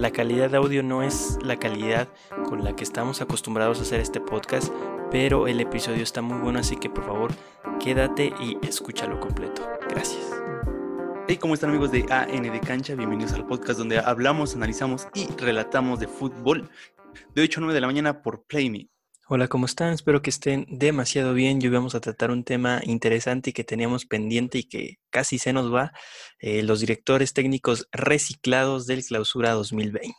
La calidad de audio no es la calidad con la que estamos acostumbrados a hacer este podcast, pero el episodio está muy bueno, así que por favor quédate y escúchalo completo. Gracias. Hey, ¿cómo están amigos de AN de Cancha? Bienvenidos al podcast donde hablamos, analizamos y relatamos de fútbol de 8 a 9 de la mañana por PlayMe. Hola, ¿cómo están? Espero que estén demasiado bien. Hoy vamos a tratar un tema interesante que teníamos pendiente y que casi se nos va, eh, los directores técnicos reciclados del clausura 2020.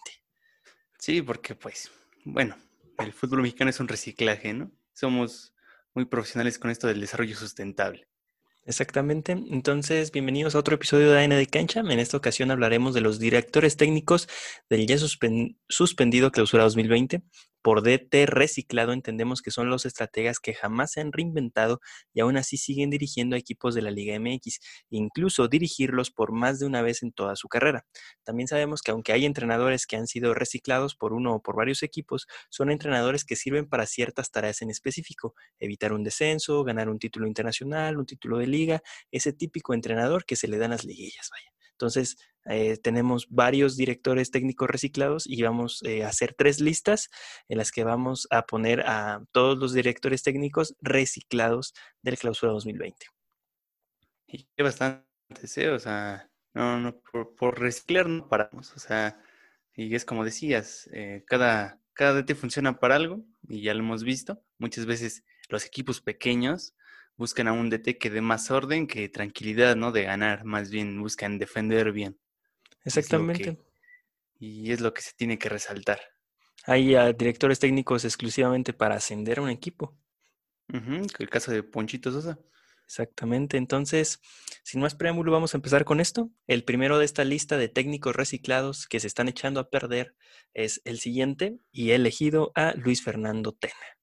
Sí, porque pues, bueno, el fútbol mexicano es un reciclaje, ¿no? Somos muy profesionales con esto del desarrollo sustentable. Exactamente. Entonces, bienvenidos a otro episodio de AN de Cancha. En esta ocasión hablaremos de los directores técnicos del ya suspendido Clausura 2020. Por DT reciclado entendemos que son los estrategas que jamás se han reinventado y aún así siguen dirigiendo a equipos de la Liga MX, incluso dirigirlos por más de una vez en toda su carrera. También sabemos que aunque hay entrenadores que han sido reciclados por uno o por varios equipos, son entrenadores que sirven para ciertas tareas en específico, evitar un descenso, ganar un título internacional, un título de liga, ese típico entrenador que se le dan las liguillas, vaya. Entonces, eh, tenemos varios directores técnicos reciclados y vamos eh, a hacer tres listas en las que vamos a poner a todos los directores técnicos reciclados del clausura 2020. Y bastante, ¿eh? O sea, no, no, por, reciclar no paramos. O sea, y es como decías, eh, cada, cada DT funciona para algo y ya lo hemos visto. Muchas veces los equipos pequeños buscan a un DT que dé más orden que tranquilidad, ¿no? De ganar, más bien buscan defender bien. Exactamente. y es lo que se tiene que resaltar. Hay ah, directores técnicos exclusivamente para ascender a un equipo. el caso de Ponchito Sosa. Exactamente. Entonces, sin más preámbulo, vamos a empezar con esto. El primero de esta lista de técnicos reciclados que se están echando a perder es el siguiente y he elegido a Luis Fernando Tena.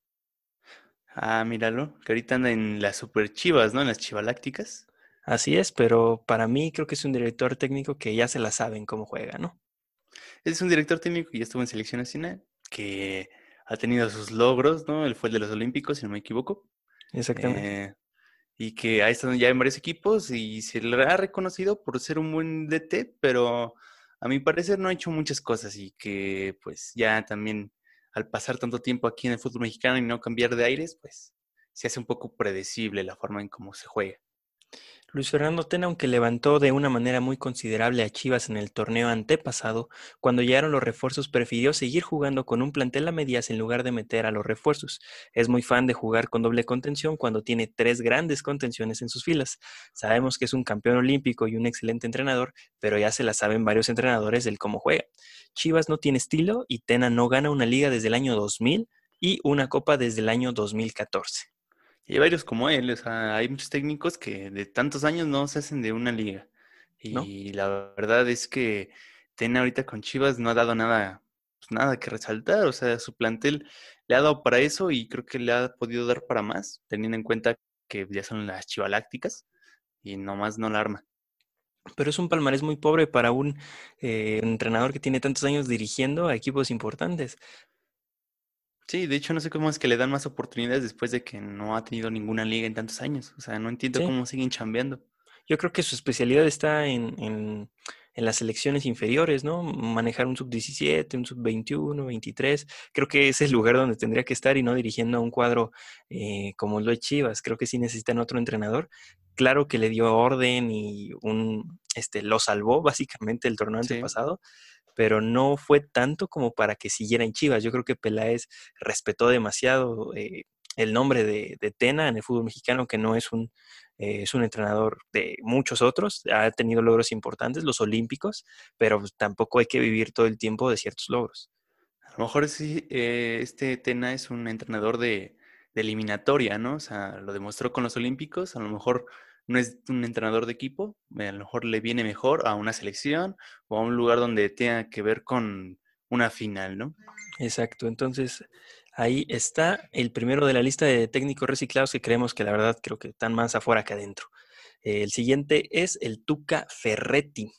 Ah, míralo, que ahorita anda en las super chivas, ¿no? En las chivalácticas. Así es, pero para mí creo que es un director técnico que ya se la saben cómo juega, ¿no? Es un director técnico que ya estuvo en selección nacional, que ha tenido sus logros, ¿no? Él fue el de los Olímpicos, si no me equivoco. Exactamente. Eh, y que ha estado ya en varios equipos y se le ha reconocido por ser un buen DT, pero a mi parecer no ha hecho muchas cosas y que pues ya también al pasar tanto tiempo aquí en el fútbol mexicano y no cambiar de aires, pues se hace un poco predecible la forma en cómo se juega. Luis Fernando Tena, aunque levantó de una manera muy considerable a Chivas en el torneo antepasado, cuando llegaron los refuerzos prefirió seguir jugando con un plantel a medias en lugar de meter a los refuerzos. Es muy fan de jugar con doble contención cuando tiene tres grandes contenciones en sus filas. Sabemos que es un campeón olímpico y un excelente entrenador, pero ya se la saben varios entrenadores del cómo juega. Chivas no tiene estilo y Tena no gana una liga desde el año 2000 y una copa desde el año 2014. Y hay varios como él, o sea, hay muchos técnicos que de tantos años no se hacen de una liga. Y la verdad es que Tena ahorita con Chivas no ha dado nada, pues nada que resaltar. O sea, su plantel le ha dado para eso y creo que le ha podido dar para más, teniendo en cuenta que ya son las chivalácticas y nomás no la arma. Pero es un palmarés muy pobre para un eh, entrenador que tiene tantos años dirigiendo a equipos importantes. Sí, de hecho no sé cómo es que le dan más oportunidades después de que no ha tenido ninguna liga en tantos años. O sea, no entiendo cómo siguen chambeando. Yo creo que su especialidad está en, en, en las selecciones inferiores, ¿no? Manejar un sub-17, un sub-21, 23. Creo que es el lugar donde tendría que estar y no dirigiendo a un cuadro eh, como lo de Chivas. Creo que sí necesitan otro entrenador. Claro que le dio orden y un, este, lo salvó básicamente el torneo antepasado pero no fue tanto como para que siguiera en Chivas. Yo creo que Peláez respetó demasiado eh, el nombre de, Tena en el fútbol mexicano, que no es un, eh, es un entrenador de muchos otros, ha tenido logros importantes, los olímpicos, pero pues, tampoco hay que vivir todo el tiempo de ciertos logros. A lo mejor sí, eh, este Tena es un entrenador de, de eliminatoria, ¿no? O sea, lo demostró con los olímpicos, a lo mejor no es un entrenador de equipo, a lo mejor le viene mejor a una selección o a un lugar donde tenga que ver con una final, ¿no? Exacto, entonces ahí está el primero de la lista de técnicos reciclados que creemos que la verdad creo que están más afuera que adentro. El siguiente es el Tuca Ferretti.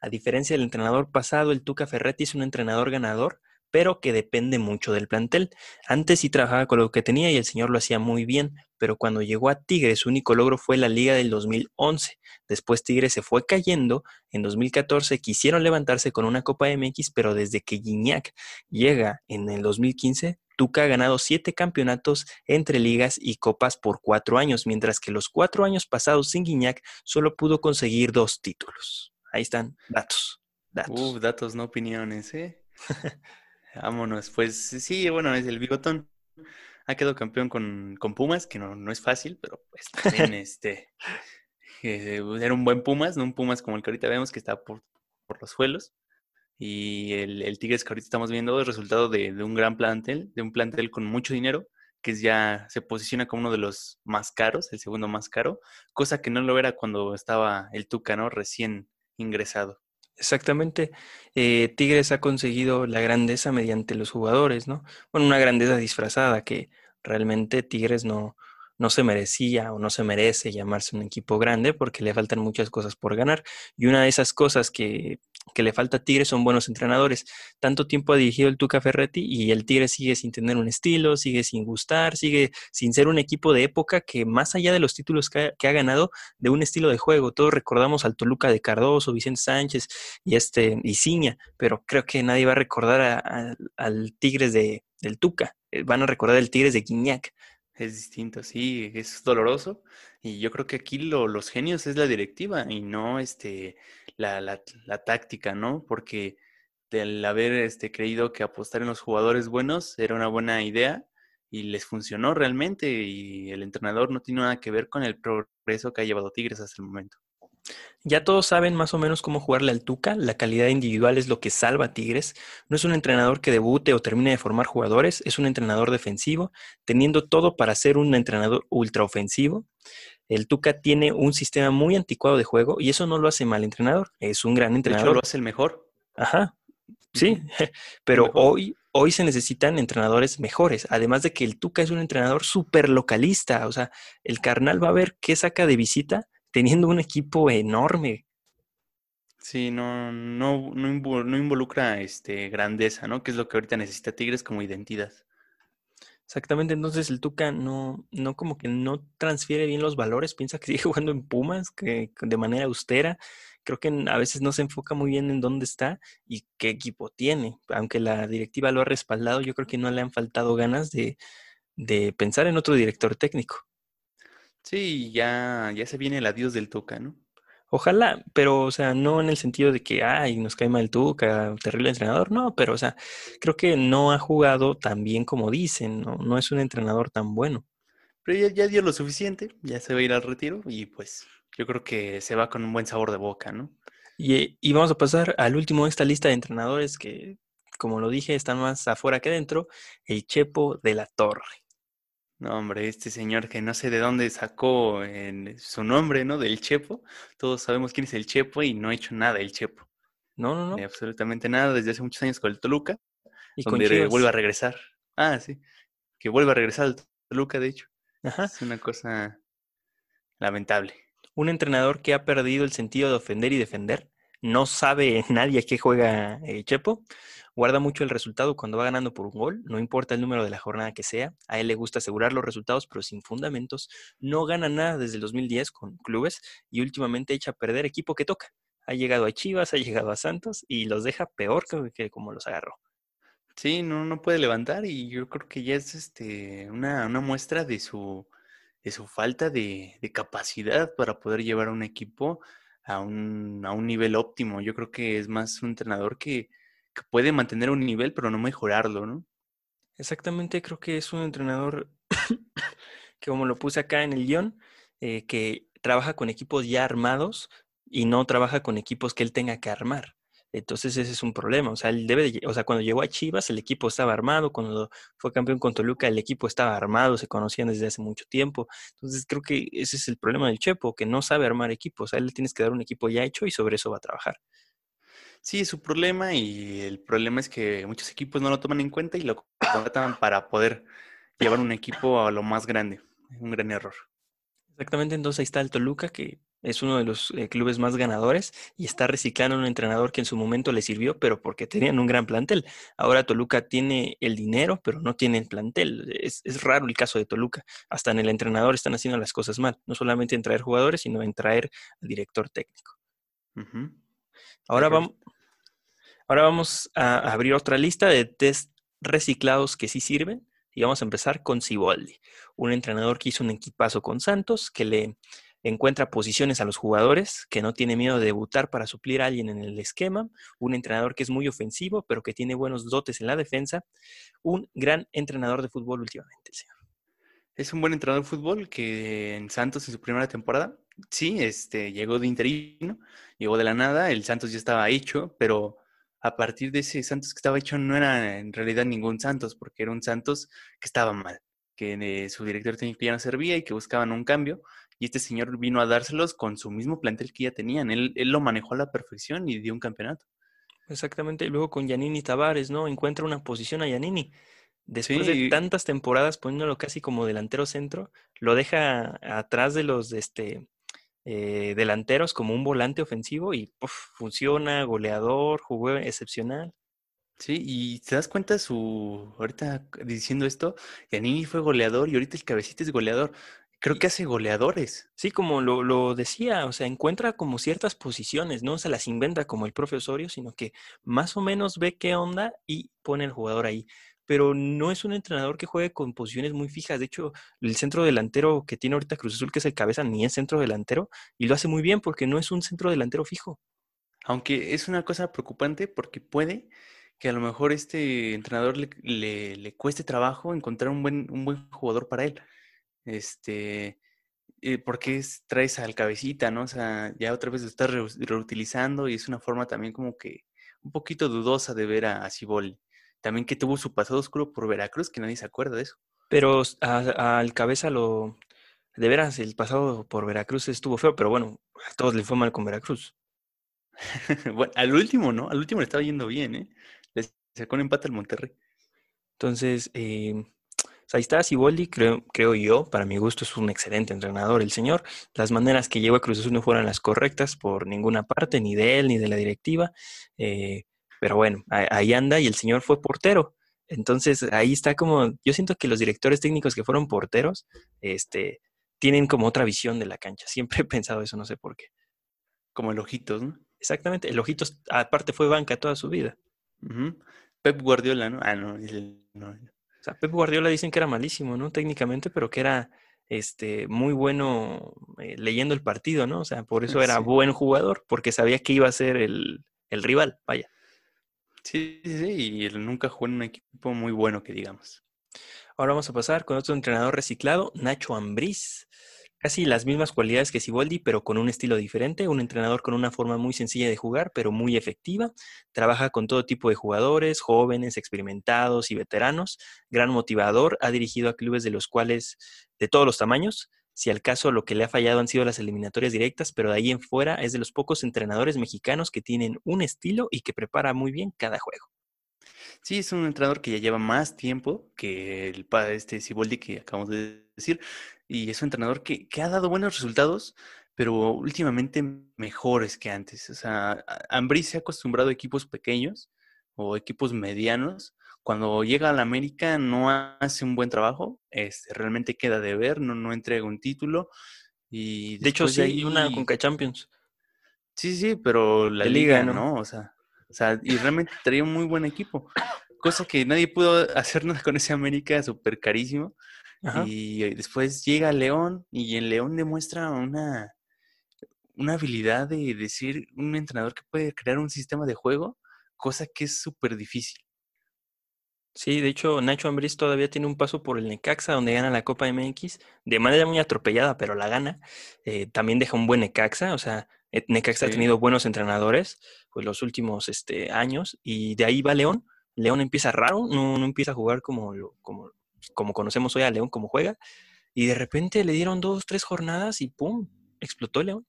A diferencia del entrenador pasado, el Tuca Ferretti es un entrenador ganador, pero que depende mucho del plantel. Antes sí trabajaba con lo que tenía y el señor lo hacía muy bien, pero cuando llegó a Tigres su único logro fue la liga del 2011. Después Tigres se fue cayendo, en 2014 quisieron levantarse con una Copa MX, pero desde que Guiñac llega en el 2015, Tuca ha ganado siete campeonatos entre ligas y copas por cuatro años, mientras que los cuatro años pasados sin Guiñac solo pudo conseguir dos títulos. Ahí están datos. Datos. datos, no opiniones, ¿eh? Vámonos. Pues sí, bueno, es el bigotón. Ha quedado campeón con, Pumas, que no, no, es fácil, pero pues también este, eh, era un buen Pumas, no un Pumas como el que ahorita vemos que está por, por los suelos. Y el, el, Tigres que ahorita estamos viendo es resultado de, de, un gran plantel, de un plantel con mucho dinero, que ya se posiciona como uno de los más caros, el segundo más caro, cosa que no lo era cuando estaba el Tuca, ¿no? Recién ingresado. Exactamente. Eh, Tigres ha conseguido la grandeza mediante los jugadores, ¿no? Bueno, una grandeza disfrazada que realmente Tigres no, no se merecía o no se merece llamarse un equipo grande porque le faltan muchas cosas por ganar. Y una de esas cosas que, que le falta a Tigre son buenos entrenadores. Tanto tiempo ha dirigido el Tuca Ferretti y el Tigre sigue sin tener un estilo, sigue sin gustar, sigue sin ser un equipo de época que más allá de los títulos que ha, ganado, de un estilo de juego. Todos recordamos al Toluca de Cardoso, Vicente Sánchez y este y Ciña, pero creo que nadie va a recordar al Tigres de, del Tuca. Eh, van a recordar el Tigres de Guiñac. Es distinto, sí, es doloroso. Y yo creo que aquí lo, los genios es la directiva y no este, la, la, la táctica, ¿no? Porque el haber este, creído que apostar en los jugadores buenos era una buena idea y les funcionó realmente y el entrenador no tiene nada que ver con el progreso que ha llevado Tigres hasta el momento. Ya todos saben más o menos cómo jugarle al Tuca, la calidad individual es lo que salva a Tigres. No es un entrenador que debute o termine de formar jugadores, es un entrenador defensivo, teniendo todo para ser un entrenador ultraofensivo. El Tuca tiene un sistema muy anticuado de juego y eso no lo hace mal entrenador, es un gran entrenador. De hecho, lo hace el mejor. Ajá, sí, pero hoy, hoy se necesitan entrenadores mejores, además de que el Tuca es un entrenador súper localista, o sea, el carnal va a ver qué saca de visita teniendo un equipo enorme. Sí, no, no, no, involucra este, grandeza, ¿no? Que es lo que ahorita necesita Tigres como identidad. Exactamente, entonces el Tuca no, no como que no transfiere bien los valores, piensa que sigue jugando en Pumas, que de manera austera. Creo que a veces no se enfoca muy bien en dónde está y qué equipo tiene. Aunque la directiva lo ha respaldado, yo creo que no le han faltado ganas de, de pensar en otro director técnico. Sí, ya, ya se viene el adiós del Tuca, ¿no? Ojalá, pero, o sea, no en el sentido de que, ay, nos cae mal el Tuca, terrible entrenador, no, pero, o sea, creo que no ha jugado tan bien como dicen, no, no es un entrenador tan bueno. Pero ya, ya dio lo suficiente, ya se va a ir al retiro y pues yo creo que se va con un buen sabor de boca, ¿no? Y, y vamos a pasar al último de esta lista de entrenadores que, como lo dije, están más afuera que dentro, el Chepo de la Torre. No, hombre, este señor que no sé de dónde sacó en su nombre, ¿no? Del Chepo. Todos sabemos quién es el Chepo y no ha hecho nada el Chepo. No, no, no. absolutamente nada desde hace muchos años con el Toluca. Y donde vuelve a regresar. Ah, sí. Que vuelve a regresar al Toluca, de hecho. Ajá. Es una cosa lamentable. Un entrenador que ha perdido el sentido de ofender y defender. No sabe nadie a qué juega el Chepo guarda mucho el resultado cuando va ganando por un gol, no importa el número de la jornada que sea, a él le gusta asegurar los resultados, pero sin fundamentos, no gana nada desde el 2010 con clubes y últimamente echa a perder equipo que toca. Ha llegado a Chivas, ha llegado a Santos y los deja peor que, como los agarró. Sí, no, no puede levantar y yo creo que ya es este, una, muestra de su, de su falta de, capacidad para poder llevar a un equipo a un, a un nivel óptimo. Yo creo que es más un entrenador que, que puede mantener un nivel, pero no mejorarlo, ¿no? Exactamente, creo que es un entrenador que como lo puse acá en el guion, eh, que trabaja con equipos ya armados y no trabaja con equipos que él tenga que armar. Entonces ese es un problema. O sea, él debe de, o sea, cuando llegó a Chivas el equipo estaba armado, cuando fue campeón con Toluca el equipo estaba armado, se conocían desde hace mucho tiempo. Entonces creo que ese es el problema del Chepo, que no sabe armar equipos. A él le tienes que dar un equipo ya hecho y sobre eso va a trabajar. Sí, es su problema y el problema es que muchos equipos no lo toman en cuenta y lo contratan para poder llevar un equipo a lo más grande. Un gran error. Exactamente, entonces ahí está el Toluca que es uno de los eh, clubes más ganadores y está reciclando un entrenador que en su momento le sirvió, pero porque tenían un gran plantel. Ahora Toluca tiene el dinero, pero no tiene el plantel. Es, raro el caso de Toluca. Hasta en el entrenador están haciendo las cosas mal, no solamente en traer jugadores, sino en traer al director técnico. Ahora, vamos, ahora vamos a abrir otra lista de test reciclados que sí sirven y vamos a empezar con Ciboldi, un entrenador que hizo un equipazo con Santos, que le encuentra posiciones a los jugadores, que no tiene miedo de debutar para suplir a alguien en el esquema, un entrenador que es muy ofensivo, pero que tiene buenos dotes en la defensa, un gran entrenador de fútbol últimamente. Es un buen entrenador de fútbol que en Santos en su primera temporada, sí, este, llegó de interino, llegó de la nada, el Santos ya estaba hecho, pero a partir de ese Santos que estaba hecho no era en realidad ningún Santos, porque era un Santos que estaba mal, que su director técnico ya no servía y que buscaban un cambio. Y este señor vino a dárselos con su mismo plantel que ya tenían. Él, lo manejó a la perfección y dio un campeonato. Exactamente. Y luego con Yanini Tavares, ¿no? Encuentra una posición a Yanini. Después de tantas temporadas poniéndolo casi como delantero centro, lo deja atrás de los este, eh, delanteros como un volante ofensivo y funciona, goleador, jugó excepcional. Sí, y te das cuenta su, ahorita diciendo esto, Yanini fue goleador y ahorita el cabecita es goleador. Creo que hace goleadores. Sí, como lo, lo, decía, o sea, encuentra como ciertas posiciones, no se las inventa como el profesorio, sino que más o menos ve qué onda y pone el jugador ahí pero no es un entrenador que juegue con posiciones muy fijas. De hecho, el centro delantero que tiene ahorita Cruz Azul, que es el cabeza, ni es centro delantero, y lo hace muy bien porque no es un centro delantero fijo. Aunque es una cosa preocupante porque puede que a lo mejor este entrenador le, le, cueste trabajo encontrar un buen, un buen jugador para él. Este, eh, porque es, traes al cabecita, ¿no? O sea, ya otra vez lo estás reutilizando y es una forma también como que un poquito dudosa de ver a, a también que tuvo su pasado oscuro por Veracruz, que nadie se acuerda de eso. Pero al cabeza lo... De veras, el pasado por Veracruz estuvo feo, pero bueno, a todos le fue mal con Veracruz. bueno, al último, ¿no? Al último le estaba yendo bien, ¿eh? Le sacó un empate al Monterrey. Entonces, eh, ahí está Siboldi, creo, creo yo, para mi gusto es un excelente entrenador el señor. Las maneras que llevó a Cruz Azul no fueron las correctas por ninguna parte, ni de él, ni de la directiva. Eh, pero bueno, ahí anda y el señor fue portero. Entonces ahí está como, yo siento que los directores técnicos que fueron porteros, este, tienen como otra visión de la cancha. Siempre he pensado eso, no sé por qué. Como el Ojitos, ¿no? Exactamente, el Ojitos aparte fue banca toda su vida. Pep Guardiola, ¿no? Ah, no, no, O sea, Pep Guardiola dicen que era malísimo, ¿no? Técnicamente, pero que era este, muy bueno eh, leyendo el partido, ¿no? O sea, por eso era buen jugador, porque sabía que iba a ser el, el rival, vaya. Sí, sí, sí, y él nunca jugó en un equipo muy bueno, que digamos. Ahora vamos a pasar con otro entrenador reciclado, Nacho Ambriz. Casi las mismas cualidades que Siboldi, pero con un estilo diferente. Un entrenador con una forma muy sencilla de jugar, pero muy efectiva. Trabaja con todo tipo de jugadores, jóvenes, experimentados y veteranos. Gran motivador. Ha dirigido a clubes de los cuales, de todos los tamaños, si al caso lo que le ha fallado han sido las eliminatorias directas, pero de ahí en fuera es de los pocos entrenadores mexicanos que tienen un estilo y que prepara muy bien cada juego. Sí, es un entrenador que ya lleva más tiempo que el padre este Siboldi que acabamos de decir, y es un entrenador que, que ha dado buenos resultados, pero últimamente mejores que antes. O sea, Ambrí se ha acostumbrado a equipos pequeños o equipos medianos cuando llega a la América no hace un buen trabajo, este, realmente queda de ver, no, no entrega un título. Y de hecho, sí, hay una Conca Champions. Sí, sí, pero la liga, ¿no? O, sea, o sea, y realmente traía un muy buen equipo. Cosa que nadie pudo hacer nada con ese América súper carísimo. Y después llega León y en León demuestra una, una habilidad de decir un entrenador que puede crear un sistema de juego, cosa que es súper difícil. Sí, de hecho, Nacho Ambriz todavía tiene un paso por el Necaxa, donde gana la Copa MX, de manera muy atropellada, pero la gana. Eh, también deja un buen Necaxa, o sea, eh, Necaxa ha tenido buenos entrenadores pues, los últimos este, años, y de ahí va León. León empieza raro, no, no empieza a jugar como, como, como conocemos hoy a León, como juega, y de repente le dieron dos, tres jornadas y ¡pum! explotó León.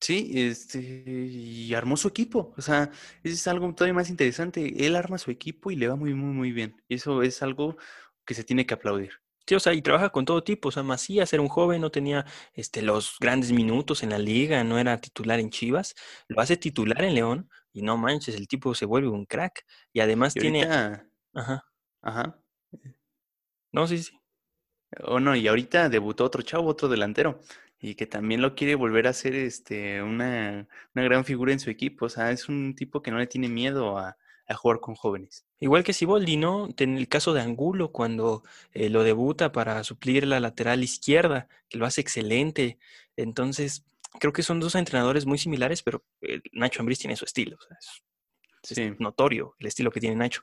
Sí, este, y armó su equipo. O sea, eso es algo todavía más interesante. Él arma su equipo y le va muy, muy, muy bien. Eso es algo que se tiene que aplaudir. Sí, o sea, y trabaja con todo tipo. O sea, Macías era un joven, no tenía este, los grandes minutos en la liga, no era titular en Chivas. Lo hace titular en León y no manches, el tipo se vuelve un crack. Y además tiene. Ajá. Ajá. No, sí, sí. O no, y ahorita debutó otro chavo, otro delantero, y que también lo quiere volver a ser este, una, una gran figura en su equipo. O sea, es un tipo que no le tiene miedo a, a jugar con jóvenes. Igual que Siboldi, ¿no? En el caso de Angulo, cuando eh, lo debuta para suplir la lateral izquierda, que lo hace excelente. Entonces, creo que son dos entrenadores muy similares, pero eh, Nacho Ambriz tiene su estilo. es, notorio el estilo que tiene Nacho.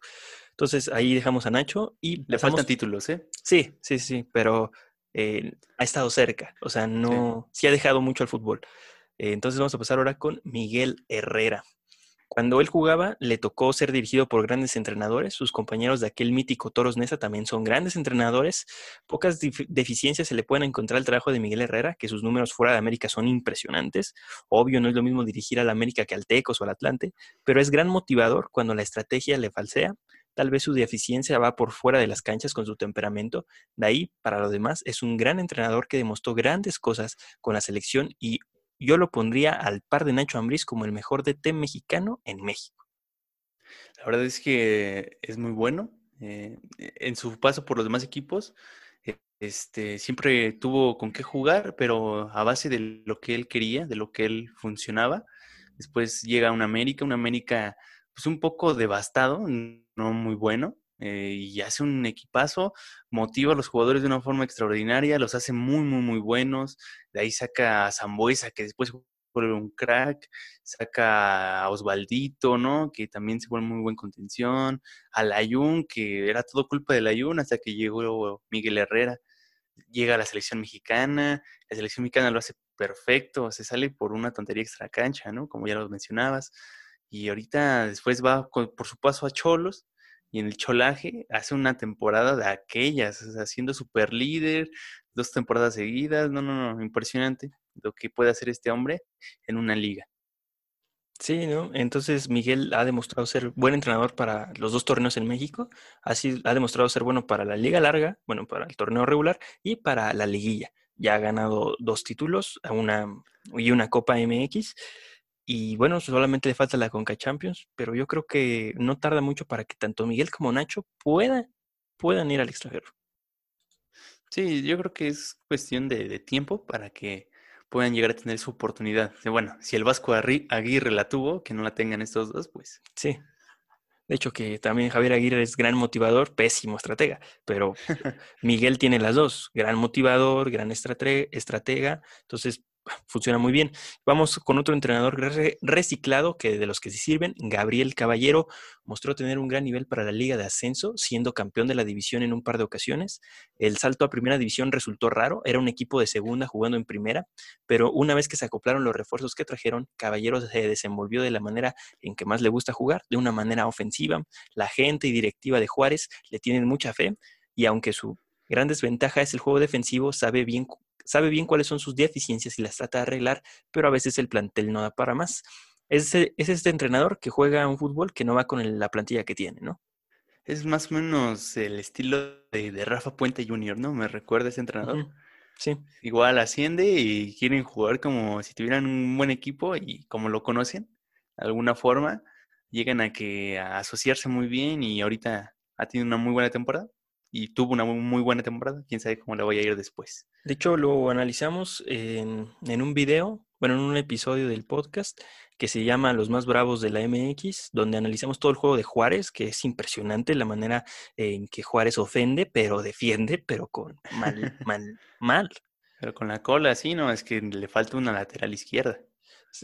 Entonces, ahí dejamos a Nacho y... Le faltan títulos, ¿eh? Sí, sí, sí, pero eh, ha estado cerca. O sea, no... Sí, ha dejado mucho al fútbol. entonces, vamos a pasar ahora con Miguel Herrera. Cuando él jugaba, le tocó ser dirigido por grandes entrenadores. Sus compañeros de aquel mítico Toros Nesa también son grandes entrenadores. Pocas deficiencias se le pueden encontrar al trabajo de Miguel Herrera, que sus números fuera de América son impresionantes. Obvio, no es lo mismo dirigir al América que al Tecos o al Atlante, pero es gran motivador cuando la estrategia le falsea. Tal vez su deficiencia va por fuera de las canchas con su temperamento. De ahí, para lo demás, es un gran entrenador que demostró grandes cosas con la selección y yo lo pondría al par de Nacho Ambriz como el mejor DT mexicano en México. La verdad es que es muy bueno. Eh, en su paso por los demás equipos, e, este, siempre tuvo con qué jugar, pero a base de lo que él quería, de lo que él funcionaba. Después llega a una América, una América pues un poco devastado, muy bueno, eh, y hace un equipazo, motiva a los jugadores de una forma extraordinaria, los hace muy, muy, muy buenos. De ahí saca a Zambuesa, que después vuelve un crack, saca a Osvaldito, ¿no? Que también se vuelve muy buen contención, a Layun, que era todo culpa de Layun hasta que llegó Miguel Herrera. Llega a la selección mexicana, la selección mexicana lo hace perfecto, se sale por una tontería extra cancha, ¿no? Como ya lo mencionabas. Y ahorita después va por su paso a Cholos, y en el cholaje hace una temporada de aquellas, o sea, super líder, dos temporadas seguidas, no, no, no, impresionante lo que puede hacer este hombre en una liga. Sí, ¿no? Entonces Miguel ha demostrado ser buen entrenador para los dos torneos en México, así ha demostrado ser bueno para la liga larga, bueno, para el torneo regular y para la liguilla. Ya ha ganado dos títulos una, y una Copa MX y bueno, solamente le falta la Conca Champions, pero yo creo que no tarda mucho para que tanto Miguel como Nacho puedan, puedan ir al extranjero. Sí, yo creo que es cuestión de, tiempo para que puedan llegar a tener su oportunidad. Bueno, si el Vasco Aguirre la tuvo, que no la tengan estos dos, pues. Sí. De hecho, que también Javier Aguirre es gran motivador, pésimo estratega, pero Miguel tiene las dos, gran motivador, gran estratega. Entonces, funciona muy bien. Vamos con otro entrenador reciclado que de los que se sirven, Gabriel Caballero, mostró tener un gran nivel para la Liga de Ascenso, siendo campeón de la división en un par de ocasiones. El salto a primera división resultó raro, era un equipo de segunda jugando en primera, pero una vez que se acoplaron los refuerzos que trajeron, Caballero se desenvolvió de la manera en que más le gusta jugar, de una manera ofensiva. La gente y directiva de Juárez le tienen mucha fe y aunque su gran desventaja es el juego defensivo, sabe bien sabe bien cuáles son sus deficiencias y las trata de arreglar, pero a veces el plantel no da para más. Es, es este entrenador que juega un fútbol que no va con la plantilla que tiene, ¿no? Es más o menos el estilo de, Rafa Puente Jr., ¿no? Me recuerda ese entrenador. Sí. Igual asciende y quieren jugar como si tuvieran un buen equipo y como lo conocen, de alguna forma, llegan a que a asociarse muy bien y ahorita ha tenido una muy buena temporada y tuvo una muy buena temporada. Quién sabe cómo le voy a ir después. De hecho, lo analizamos en, un video, bueno, en un episodio del podcast que se llama Los más bravos de la MX, donde analizamos todo el juego de Juárez, que es impresionante la manera en que Juárez ofende, pero defiende, pero con mal, mal, mal. Pero con la cola, sí, ¿no? Es que le falta una lateral izquierda.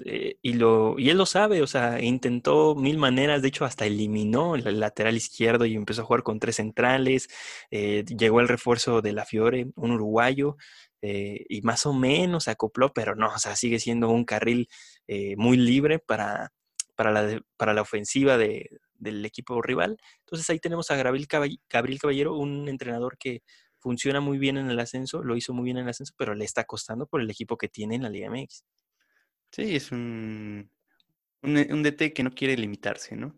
Eh, y, lo, y él lo sabe, o sea, intentó mil maneras, de hecho hasta eliminó el lateral izquierdo y empezó a jugar con tres centrales, eh, llegó el refuerzo de la Fiore, un uruguayo, eh, y más o menos se acopló, pero no, o sea, sigue siendo un carril muy libre para, para, la, para la ofensiva de, del equipo rival. Entonces ahí tenemos a Gabriel, Gabriel Caballero, un entrenador que funciona muy bien en el ascenso, lo hizo muy bien en el ascenso, pero le está costando por el equipo que tiene en la Liga MX. Sí, es un, un, DT que no quiere limitarse, ¿no?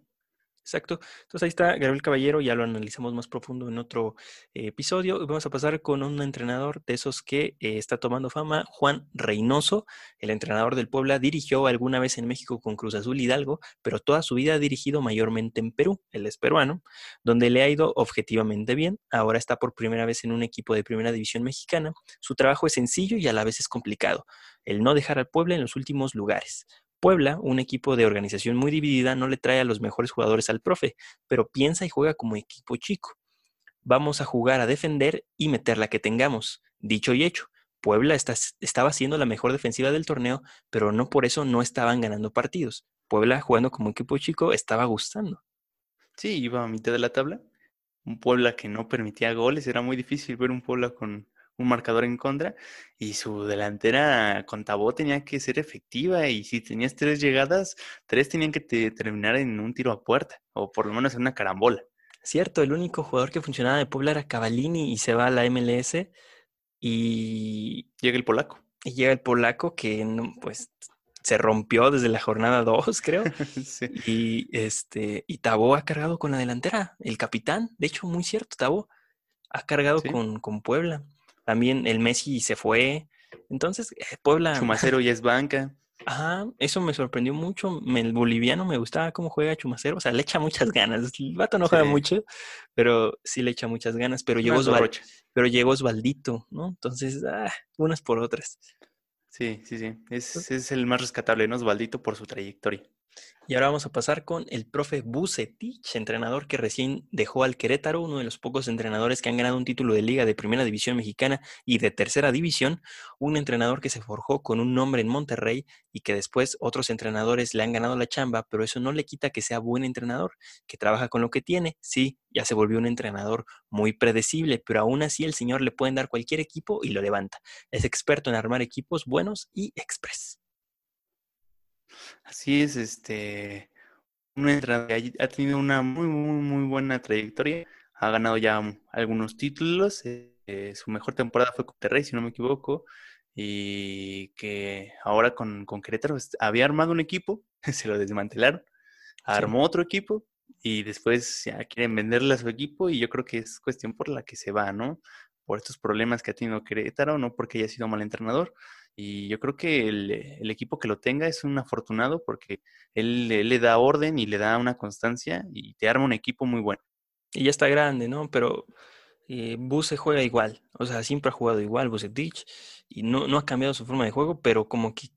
Exacto. Entonces ahí está Gabriel Caballero, ya lo analizamos más profundo en otro eh, episodio. Vamos a pasar con un entrenador de esos que eh, está tomando fama, Juan Reynoso, el entrenador del Puebla, dirigió alguna vez en México con Cruz Azul Hidalgo, pero toda su vida ha dirigido mayormente en Perú, él es peruano, donde le ha ido objetivamente bien. Ahora está por primera vez en un equipo de primera división mexicana. Su trabajo es sencillo y a la vez es complicado, el no dejar al Puebla en los últimos lugares. Puebla, un equipo de organización muy dividida, no le trae a los mejores jugadores al profe, pero piensa y juega como equipo chico. Vamos a jugar a defender y meter la que tengamos. Dicho y hecho, Puebla estaba siendo la mejor defensiva del torneo, pero no por eso no estaban ganando partidos. Puebla, jugando como equipo chico, estaba gustando. Sí, iba a mitad de la tabla. Un Puebla que no permitía goles. Era muy difícil ver un Puebla con, un marcador en contra y su delantera con Tabó tenía que ser efectiva y si tenías tres llegadas, tres tenían que terminar en un tiro a puerta o por lo menos en una carambola. Cierto, el único jugador que funcionaba de Puebla era Cavallini y se va a la MLS y... Llega el polaco. Y llega el polaco que pues se rompió desde la jornada 2, creo. Y este y Tabó ha cargado con la delantera, el capitán, de hecho muy cierto, Tabó ha cargado con, con Puebla. También el Messi se fue. Entonces, eh, Puebla. Chumacero ya es banca. Ajá, eso me sorprendió mucho. El boliviano me gustaba cómo juega Chumacero. O sea, le echa muchas ganas. El vato no juega mucho, pero sí le echa muchas ganas. Pero llegó, pero llegó Osvaldito, ¿no? Entonces, ah, unas por otras. Sí, sí, sí. Es, es el más rescatable, ¿no? Osvaldito por su trayectoria. Y ahora vamos a pasar con el profe Bucetich, entrenador que recién dejó al Querétaro, uno de los pocos entrenadores que han ganado un título de liga de primera división mexicana y de tercera división, un entrenador que se forjó con un nombre en Monterrey y que después otros entrenadores le han ganado la chamba, pero eso no le quita que sea buen entrenador, que trabaja con lo que tiene, sí, ya se volvió un entrenador muy predecible, pero aún así el señor le pueden dar cualquier equipo y lo levanta. Es experto en armar equipos buenos y express. Así es, este, ha tenido una muy, muy, muy buena trayectoria. Ha ganado ya algunos títulos. Eh, su mejor temporada fue con Terrey, si no me equivoco. Y que ahora con, con Querétaro pues, había armado un equipo, se lo desmantelaron. Armó otro equipo y después ya quieren venderle a su equipo. Y yo creo que es cuestión por la que se va, ¿no? Por estos problemas que ha tenido Querétaro, no porque haya sido mal entrenador, y yo creo que el, equipo que lo tenga es un afortunado porque él, le da orden y le da una constancia y te arma un equipo muy bueno. Y ya está grande, ¿no? Pero eh, Buse juega igual. O sea, siempre ha jugado igual Bucetich y no, no ha cambiado su forma de juego, pero como que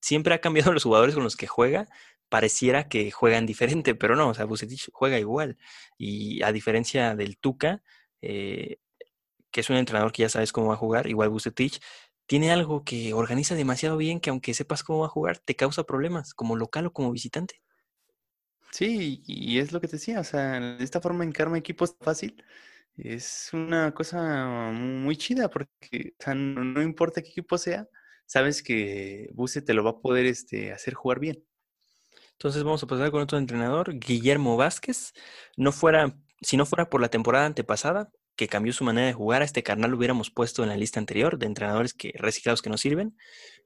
siempre ha cambiado los jugadores con los que juega. Pareciera que juegan diferente, pero no, o sea, Bucetich juega igual. Y a diferencia del Tuca, eh, que es un entrenador que ya sabes cómo va a jugar, igual Bucetich, tiene algo que organiza demasiado bien que aunque sepas cómo va a jugar, te causa problemas, como local o como visitante. Sí, y es lo que te decía, o sea, de esta forma encarma equipos fácil es una cosa muy chida porque o sea, no, importa qué equipo sea, sabes que Buse te lo va a poder este, hacer jugar bien. Entonces vamos a pasar con otro entrenador, Guillermo Vázquez. No fuera, si no fuera por la temporada antepasada, que cambió su manera de jugar. A este carnal lo hubiéramos puesto en la lista anterior de entrenadores que, reciclados que no sirven.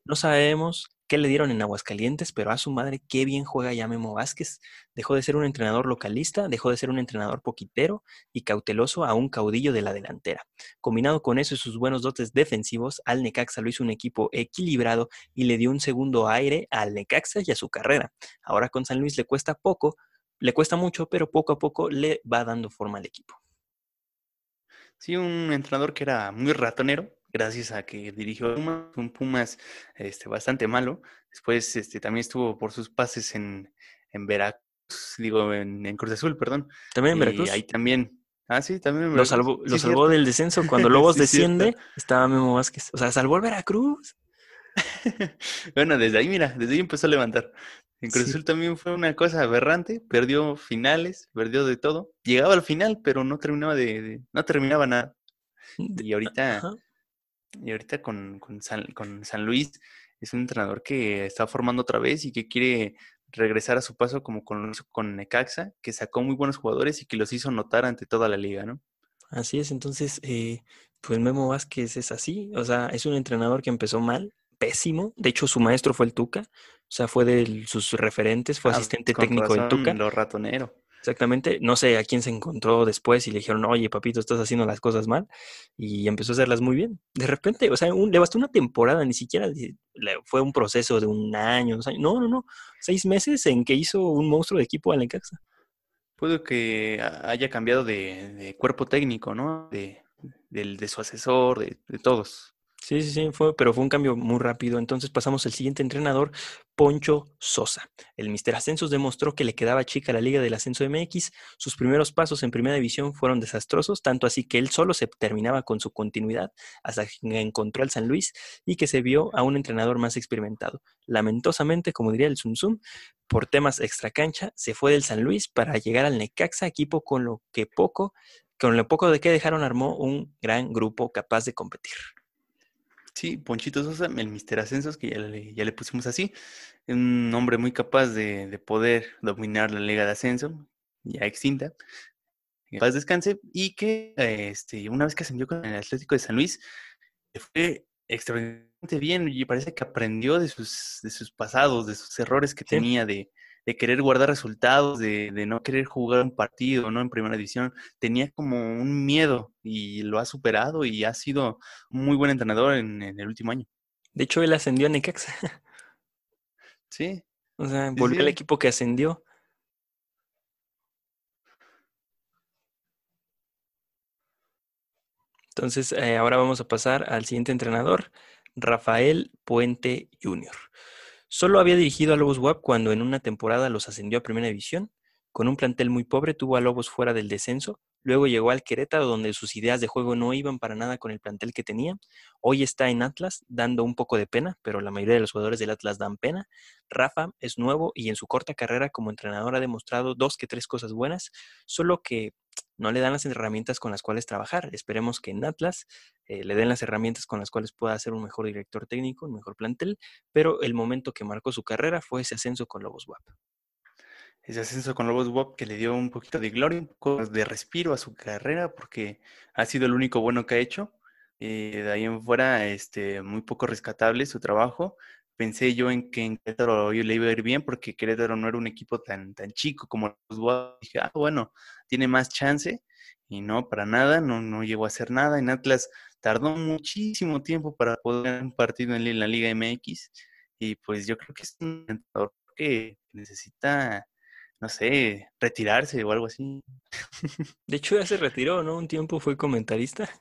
No sabemos qué le dieron en Aguascalientes, pero a su madre qué bien juega ya Memo Vázquez. Dejó de ser un entrenador localista, dejó de ser un entrenador poquitero y cauteloso a un caudillo de la delantera. Combinado con eso y sus buenos dotes defensivos, al Necaxa lo hizo un equipo equilibrado y le dio un segundo aire al Necaxa y a su carrera. Ahora con San Luis le cuesta poco, le cuesta mucho, pero poco a poco le va dando forma al equipo. Sí, un entrenador que era muy ratonero, gracias a que dirigió Pumas, un Pumas este, bastante malo. Después este, también estuvo por sus pases en, en Veracruz, digo, en, Cruz Azul, perdón. También en Veracruz. Y ahí también. Ah, sí, también en Veracruz. Lo salvó, del descenso. Cuando Lobos desciende, estaba Memo Vázquez. O sea, salvó el Veracruz. bueno, desde ahí, mira, desde ahí empezó a levantar. En Cruz Azul también fue una cosa aberrante, perdió finales, perdió de todo. Llegaba al final, pero no terminaba de, no terminaba nada. Y ahorita, y ahorita con, con, San, con San Luis es un entrenador que está formando otra vez y que quiere regresar a su paso como con, con Necaxa, que sacó muy buenos jugadores y que los hizo notar ante toda la liga, ¿no? Así es, entonces, eh, pues Memo Vázquez es así, o sea, es un entrenador que empezó mal, pésimo, de hecho su maestro fue el Tuca, o sea, fue de sus referentes, fue ah, asistente técnico del Tuca. Lo ratonero. Exactamente, no sé a quién se encontró después y le dijeron, oye, papito, estás haciendo las cosas mal, y empezó a hacerlas muy bien. De repente, o sea, le bastó una temporada, ni siquiera fue un proceso de un año, dos años, no, no, no, seis meses en que hizo un monstruo de equipo a la Necaxa. Puede que haya cambiado de, cuerpo técnico, ¿no? De, de su asesor, de todos. Sí, sí, sí, fue, pero fue un cambio muy rápido. Entonces pasamos al siguiente entrenador, Poncho Sosa. El Mister Ascensos demostró que le quedaba chica la Liga del Ascenso MX. Sus primeros pasos en Primera División fueron desastrosos, tanto así que él solo se terminaba con su continuidad hasta que encontró al San Luis y que se vio a un entrenador más experimentado. Lamentosamente, como diría el Zum Zum, por temas extracancha, se fue del San Luis para llegar al Necaxa, equipo con lo que poco, con lo poco de que dejaron armó un gran grupo capaz de competir. Sí, Ponchito Sosa, el Mister Ascensos, que ya le, ya le pusimos así, un hombre muy capaz de, poder dominar la Liga de Ascenso, ya extinta, que paz descanse, y que este, una vez que ascendió con el Atlético de San Luis, fue extraordinariamente bien y parece que aprendió de sus, de sus pasados, de sus errores que tenía de, de querer guardar resultados, de, no querer jugar un partido, ¿no? En primera división, tenía como un miedo y lo ha superado y ha sido un muy buen entrenador en, el último año. De hecho, él ascendió a Necaxa. Sí. O sea, volvió al equipo que ascendió. Entonces, eh, ahora vamos a pasar al siguiente entrenador, Rafael Puente Jr. Solo había dirigido a Lobos WAP cuando en una temporada los ascendió a Primera División. Con un plantel muy pobre tuvo a Lobos fuera del descenso. Luego llegó al Querétaro donde sus ideas de juego no iban para nada con el plantel que tenía. Hoy está en Atlas dando un poco de pena, pero la mayoría de los jugadores del Atlas dan pena. Rafa es nuevo y en su corta carrera como entrenador ha demostrado dos que tres cosas buenas, solo que no le dan las herramientas con las cuales trabajar. Esperemos que en Atlas eh, le den las herramientas con las cuales pueda ser un mejor director técnico, un mejor plantel, pero el momento que marcó su carrera fue ese ascenso con Lobos WAP. Ese ascenso con Lobos WAP que le dio un poquito de gloria, un poco de respiro a su carrera, porque ha sido el único bueno que ha hecho. Eh, de ahí en fuera, este, muy poco rescatable su trabajo, pensé yo en que en Querétaro yo le iba a ir bien porque Querétaro no era un equipo tan, tan chico como los Dije, ah, bueno, tiene más chance. Y no, para nada, no, no llegó a hacer nada. En Atlas tardó muchísimo tiempo para poder un partido en la Liga MX. Y pues yo creo que es un entrenador que necesita, no sé, retirarse o algo así. De hecho, ya se retiró, ¿no? Un tiempo fue comentarista.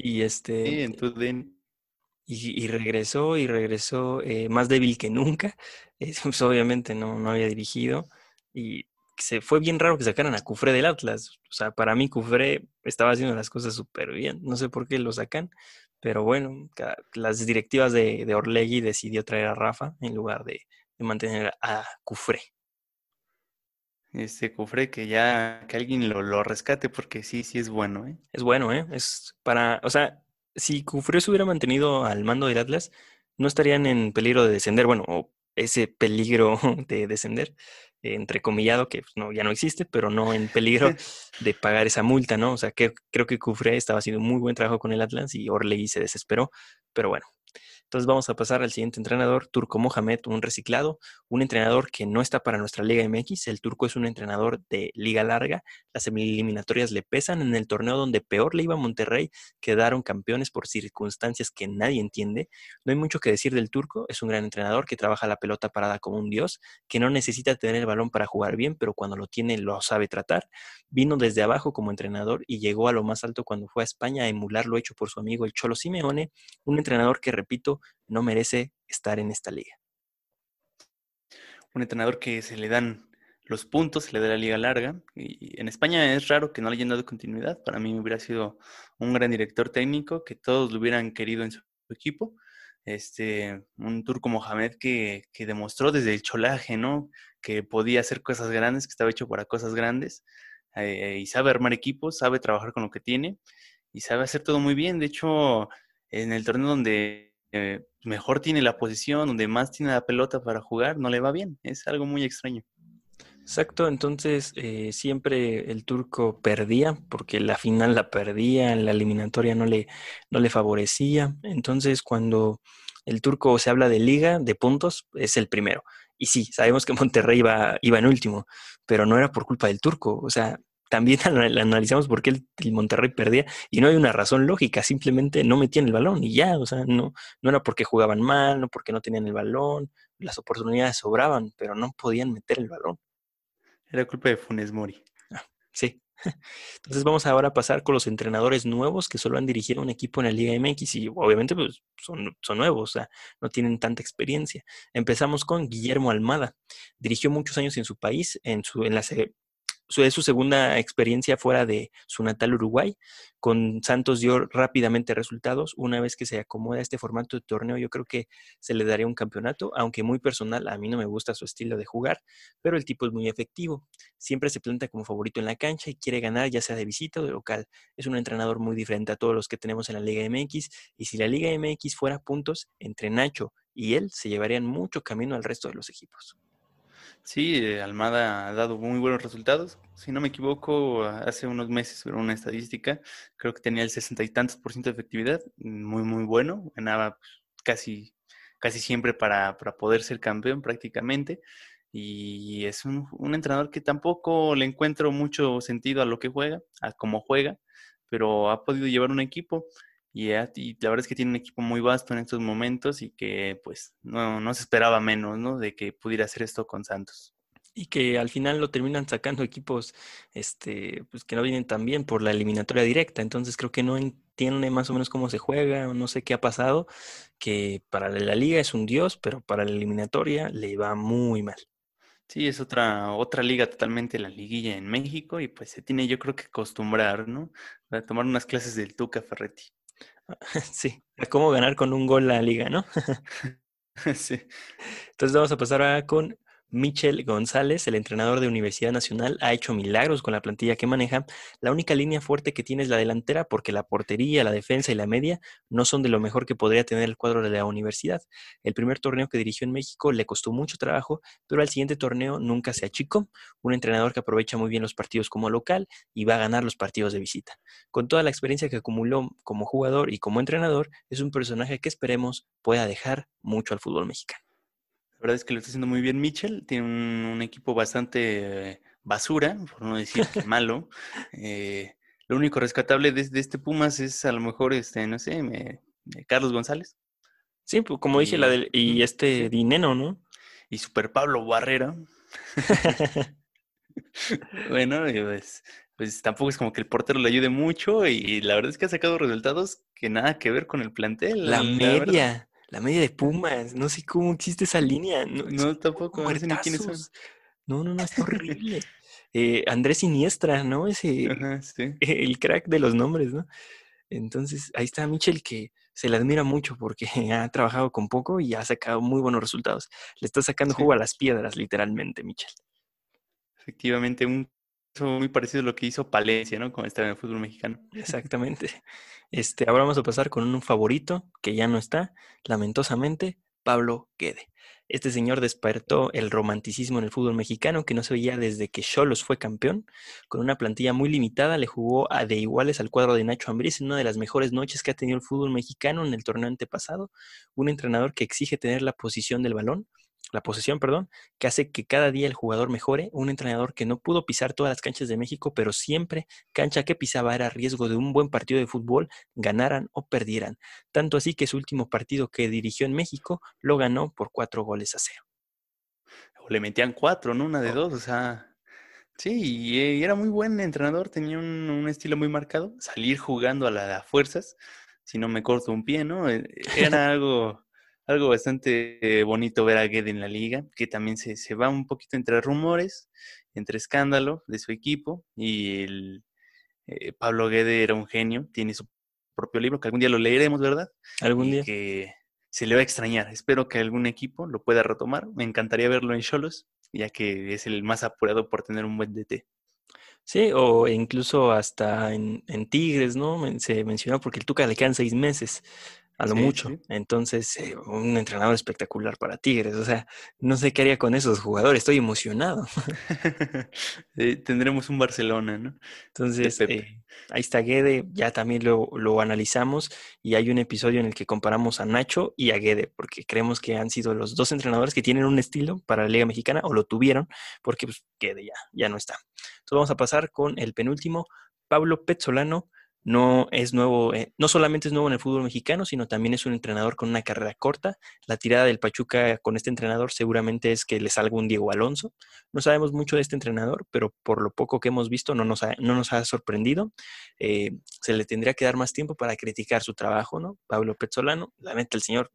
Y este. Sí, en y, regresó y regresó eh, más débil que nunca. pues, obviamente no, no había dirigido y se fue bien raro que sacaran a Cufré del Atlas. O sea, para mí Cufré estaba haciendo las cosas súper bien. No sé por qué lo sacan, pero bueno, las directivas de, de Orlegui decidió traer a Rafa en lugar de, de mantener a Cufré. Este Cufré, que ya que alguien lo, lo rescate porque sí, sí es bueno, ¿eh? Es bueno, ¿eh? Es para, o sea, si Cufré se hubiera mantenido al mando del Atlas, no estarían en peligro de descender, bueno, o ese peligro de descender, entrecomillado, que pues, no, ya no existe, pero no en peligro de pagar esa multa, ¿no? O sea, que creo que Cufré estaba haciendo un muy buen trabajo con el Atlas y Orley se desesperó, pero bueno, entonces vamos a pasar al siguiente entrenador, Turco Mohamed, un reciclado, un entrenador que no está para nuestra Liga MX. El turco es un entrenador de liga larga. Las eliminatorias le pesan. En el torneo donde peor le iba a Monterrey, quedaron campeones por circunstancias que nadie entiende. No hay mucho que decir del turco. Es un gran entrenador que trabaja la pelota parada como un dios, que no necesita tener el balón para jugar bien, pero cuando lo tiene lo sabe tratar. Vino desde abajo como entrenador y llegó a lo más alto cuando fue a España a emular lo hecho por su amigo el Cholo Simeone, un entrenador que, repito, no merece estar en esta liga. Un entrenador que se le dan los puntos, se le da la liga larga. Y en España es raro que no le hayan dado continuidad. Para mí hubiera sido un gran director técnico, que todos lo hubieran querido en su equipo. Este, un turco Mohamed que, que demostró desde el cholaje, ¿no? Que podía hacer cosas grandes, que estaba hecho para cosas grandes. Eh, y sabe armar equipos, sabe trabajar con lo que tiene y sabe hacer todo muy bien. De hecho, en el torneo donde eh, mejor tiene la posición, donde más tiene la pelota para jugar, no le va bien. Es algo muy extraño. Exacto, entonces eh, siempre el turco perdía, porque la final la perdía, la eliminatoria no le, no le favorecía. Entonces, cuando el turco se habla de liga, de puntos, es el primero. Y sí, sabemos que Monterrey iba, iba en último, pero no era por culpa del turco. O sea, también analizamos por qué el, Monterrey perdía y no hay una razón lógica, simplemente no metían el balón y ya, o sea, no, no era porque jugaban mal, no porque no tenían el balón, las oportunidades sobraban, pero no podían meter el balón. Era culpa de Funes Mori. Ah, sí. Entonces vamos ahora a pasar con los entrenadores nuevos que solo han dirigido un equipo en la Liga MX y obviamente pues son, son nuevos, o sea, no tienen tanta experiencia. Empezamos con Guillermo Almada. Dirigió muchos años en su país, en, su, en la es su segunda experiencia fuera de su natal Uruguay. Con Santos dio rápidamente resultados. Una vez que se acomoda este formato de torneo, yo creo que se le daría un campeonato, aunque muy personal, a mí no me gusta su estilo de jugar, pero el tipo es muy efectivo. Siempre se planta como favorito en la cancha y quiere ganar, ya sea de visita o de local. Es un entrenador muy diferente a todos los que tenemos en la Liga MX, y si la Liga MX fuera puntos, entre Nacho y él se llevarían mucho camino al resto de los equipos. Sí, eh, Almada ha dado muy buenos resultados. Si no me equivoco, hace unos meses hubo una estadística, creo que tenía el sesenta y tantos por ciento de efectividad, muy, muy bueno. Ganaba pues, casi, casi siempre para, para poder ser campeón prácticamente. Y es un, un, entrenador que tampoco le encuentro mucho sentido a lo que juega, a cómo juega, pero ha podido llevar un equipo y, la verdad es que tiene un equipo muy vasto en estos momentos y que pues no, no se esperaba menos, ¿no? De que pudiera hacer esto con Santos. Y que al final lo terminan sacando equipos este, pues que no vienen tan bien por la eliminatoria directa. Entonces creo que no entiende más o menos cómo se juega, o no sé qué ha pasado, que para la liga es un dios, pero para la eliminatoria le va muy mal. Sí, es otra, otra liga totalmente la liguilla en México y pues se tiene yo creo que acostumbrar, ¿no? A tomar unas clases del Tuca Ferretti. Sí, cómo ganar con un gol la liga, ¿no? sí. Entonces vamos a pasar ahora con Michel González, el entrenador de Universidad Nacional, ha hecho milagros con la plantilla que maneja. La única línea fuerte que tiene es la delantera porque la portería, la defensa y la media no son de lo mejor que podría tener el cuadro de la universidad. El primer torneo que dirigió en México le costó mucho trabajo, pero al siguiente torneo nunca se achicó. Un entrenador que aprovecha muy bien los partidos como local y va a ganar los partidos de visita. Con toda la experiencia que acumuló como jugador y como entrenador, es un personaje que esperemos pueda dejar mucho al fútbol mexicano. La verdad es que lo está haciendo muy bien Mitchell. Tiene un, equipo bastante basura, por no decir que malo. Eh, lo único rescatable de, este Pumas es a lo mejor, este, no sé, Carlos González. Sí, pues como dije, la del, y este Dineno, ¿no? Y Super Pablo Barrera. bueno, pues, pues, tampoco es como que el portero le ayude mucho y la verdad es que ha sacado resultados que nada que ver con el plantel. La, media. La media de Pumas, no sé cómo existe esa línea. No, tampoco, no sé ni quiénes son. No, no, no, es horrible. eh, Andrés Siniestra, ¿no? Ese, el crack de los nombres, ¿no? Entonces, ahí está Michel que se le admira mucho porque ha trabajado con poco y ha sacado muy buenos resultados. Le está sacando jugo a las piedras, literalmente, Michel. Efectivamente, un muy parecido a lo que hizo Palencia, ¿no? Como estaba en el fútbol mexicano. Exactamente. Este, ahora vamos a pasar con un favorito que ya no está, lamentosamente, Pablo Guede. Este señor despertó el romanticismo en el fútbol mexicano que no se veía desde que Cholos fue campeón. Con una plantilla muy limitada, le jugó a de iguales al cuadro de Nacho Ambriz en una de las mejores noches que ha tenido el fútbol mexicano en el torneo antepasado. Un entrenador que exige tener la posición del balón, la posesión, perdón, que hace que cada día el jugador mejore, un entrenador que no pudo pisar todas las canchas de México, pero siempre cancha que pisaba era riesgo de un buen partido de fútbol, ganaran o perdieran. Tanto así que su último partido que dirigió en México lo ganó por cuatro goles a cero. O le metían cuatro, ¿no? Una de dos, o sea. Sí, y era muy buen entrenador, tenía un, estilo muy marcado, salir jugando a las fuerzas, si no me corto un pie, ¿no? E, era algo algo bastante bonito ver a Guede en la liga, que también se, se, va un poquito entre rumores, entre escándalo de su equipo y el eh, Pablo Guede era un genio, tiene su propio libro, que algún día lo leeremos, ¿verdad? Algún día. Que se le va a extrañar. Espero que algún equipo lo pueda retomar. Me encantaría verlo en Cholos, ya que es el más apurado por tener un buen DT. Sí, o incluso hasta en, en Tigres, ¿no? Se mencionó porque el Tuca le quedan seis meses a lo mucho. Entonces, eh, un entrenador espectacular para Tigres. O sea, no sé qué haría con esos jugadores. Estoy emocionado. tendremos un Barcelona, ¿no? Entonces, eh, ahí está Guede. Ya también lo, lo, analizamos y hay un episodio en el que comparamos a Nacho y a Guede, porque creemos que han sido los dos entrenadores que tienen un estilo para la Liga Mexicana o lo tuvieron, porque pues, Guede ya, ya no está. Entonces, vamos a pasar con el penúltimo, Pablo Petzolano no es nuevo, eh, no solamente es nuevo en el fútbol mexicano, sino también es un entrenador con una carrera corta. La tirada del Pachuca con este entrenador seguramente es que le salga un Diego Alonso. No sabemos mucho de este entrenador, pero por lo poco que hemos visto no nos ha, no nos ha sorprendido. Eh, se le tendría que dar más tiempo para criticar su trabajo, ¿no? Pablo Petzolano, la el señor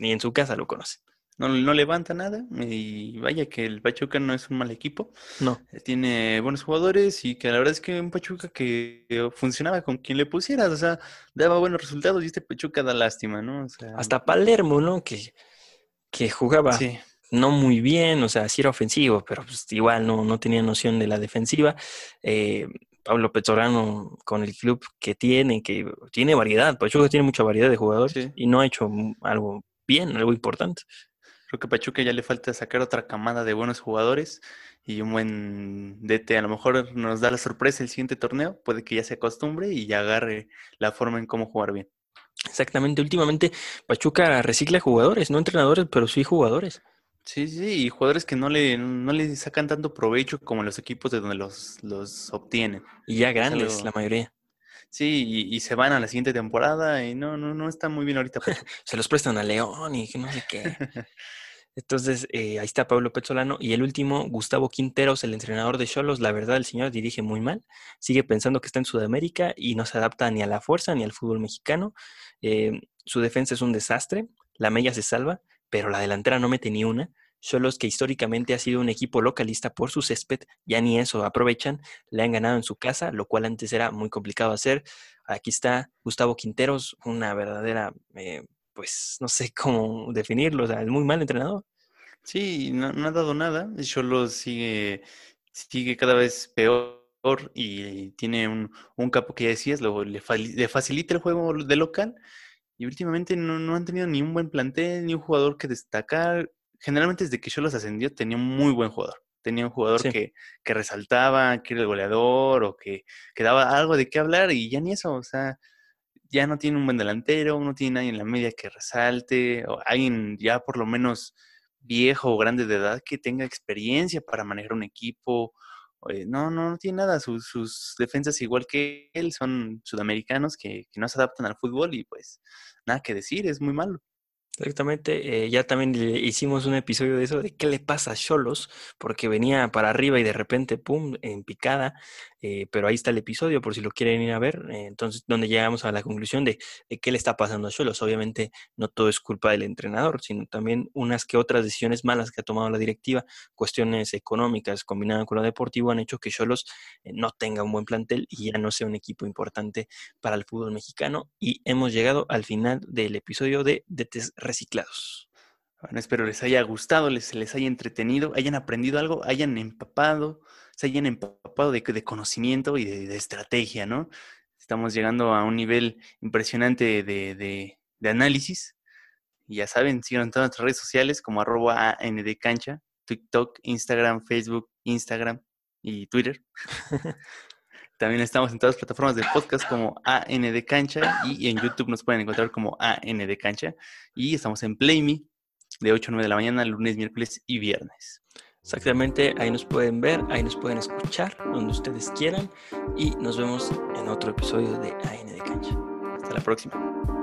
ni en su casa lo conoce no, no levanta nada y vaya que el Pachuca no es un mal equipo. No. Eh, tiene buenos jugadores y que la verdad es que un Pachuca que funcionaba con quien le pusieras, o sea, daba buenos resultados y este Pachuca da lástima, ¿no? Hasta Palermo, ¿no? Que, que jugaba no muy bien, o sea, sí era ofensivo, pero pues igual no, no tenía noción de la defensiva. Eh, Pablo Petorano con el club que tiene, que tiene variedad, Pachuca tiene mucha variedad de jugadores y no ha hecho algo bien, algo importante. Creo que a Pachuca ya le falta sacar otra camada de buenos jugadores y un buen DT. A lo mejor nos da la sorpresa el siguiente torneo. Puede que ya se acostumbre y ya agarre la forma en cómo jugar bien. Exactamente. Últimamente Pachuca recicla jugadores, no entrenadores, pero sí jugadores. Sí, sí, y jugadores que no le, no le sacan tanto provecho como los equipos de donde los, los obtienen. Y ya grandes, la mayoría. Sí, y, se van a la siguiente temporada y no, no, no está muy bien ahorita. se los prestan a León y no sé qué. Entonces, eh, ahí está Pablo Petzolano. Y el último, Gustavo Quinteros, el entrenador de Cholos. La verdad, el señor dirige muy mal. Sigue pensando que está en Sudamérica y no se adapta ni a la fuerza ni al fútbol mexicano. Eh, su defensa es un desastre. La Mella se salva, pero la delantera no mete ni una. Cholos, que históricamente ha sido un equipo localista por su césped, ya ni eso aprovechan. Le han ganado en su casa, lo cual antes era muy complicado hacer. Aquí está Gustavo Quinteros, una verdadera... Eh, pues no sé cómo definirlo, o sea, es muy mal entrenador. Sí, no, ha dado nada, solo sigue, sigue cada vez peor y tiene un, un capo que ya decías, le, facilita el juego de local y últimamente no, han tenido ni un buen plantel, ni un jugador que destacar. Generalmente desde que yo los ascendió tenía un muy buen jugador. Tenía un jugador que, que, resaltaba, que era el goleador o que, que daba algo de qué hablar y ya ni eso, o sea, ya no tiene un buen delantero, no tiene nadie en la media que resalte, o alguien ya por lo menos viejo o grande de edad que tenga experiencia para manejar un equipo. Eh, no, no, no tiene nada. Sus, sus, defensas, igual que él, son sudamericanos que, que, no se adaptan al fútbol y pues nada que decir, es muy malo. Exactamente, eh, ya también hicimos un episodio de eso, de qué le pasa a Cholos, porque venía para arriba y de repente, pum, en picada, eh, pero ahí está el episodio por si lo quieren ir a ver, eh, entonces donde llegamos a la conclusión de, qué le está pasando a Cholos. Obviamente no todo es culpa del entrenador, sino también unas que otras decisiones malas que ha tomado la directiva, cuestiones económicas combinadas con lo deportivo han hecho que Cholos no tenga un buen plantel y ya no sea un equipo importante para el fútbol mexicano. Y hemos llegado al final del episodio de DTS reciclados. Bueno, espero les haya gustado, les, les haya entretenido, hayan aprendido algo, hayan empapado, se hayan empapado de, de conocimiento y de, estrategia, ¿no? Estamos llegando a un nivel impresionante de, análisis. Y ya saben, sigan todas nuestras redes sociales como arroba ANDcancha, TikTok, Instagram, Facebook, Instagram y Twitter. También estamos en todas las plataformas de podcast como AND Cancha y en YouTube nos pueden encontrar como AND Cancha. Y estamos en Playme de 8 a 9 de la mañana, lunes, miércoles y viernes. Exactamente, ahí nos pueden ver, ahí nos pueden escuchar, donde ustedes quieran. Y nos vemos en otro episodio de AND Cancha. Hasta la próxima.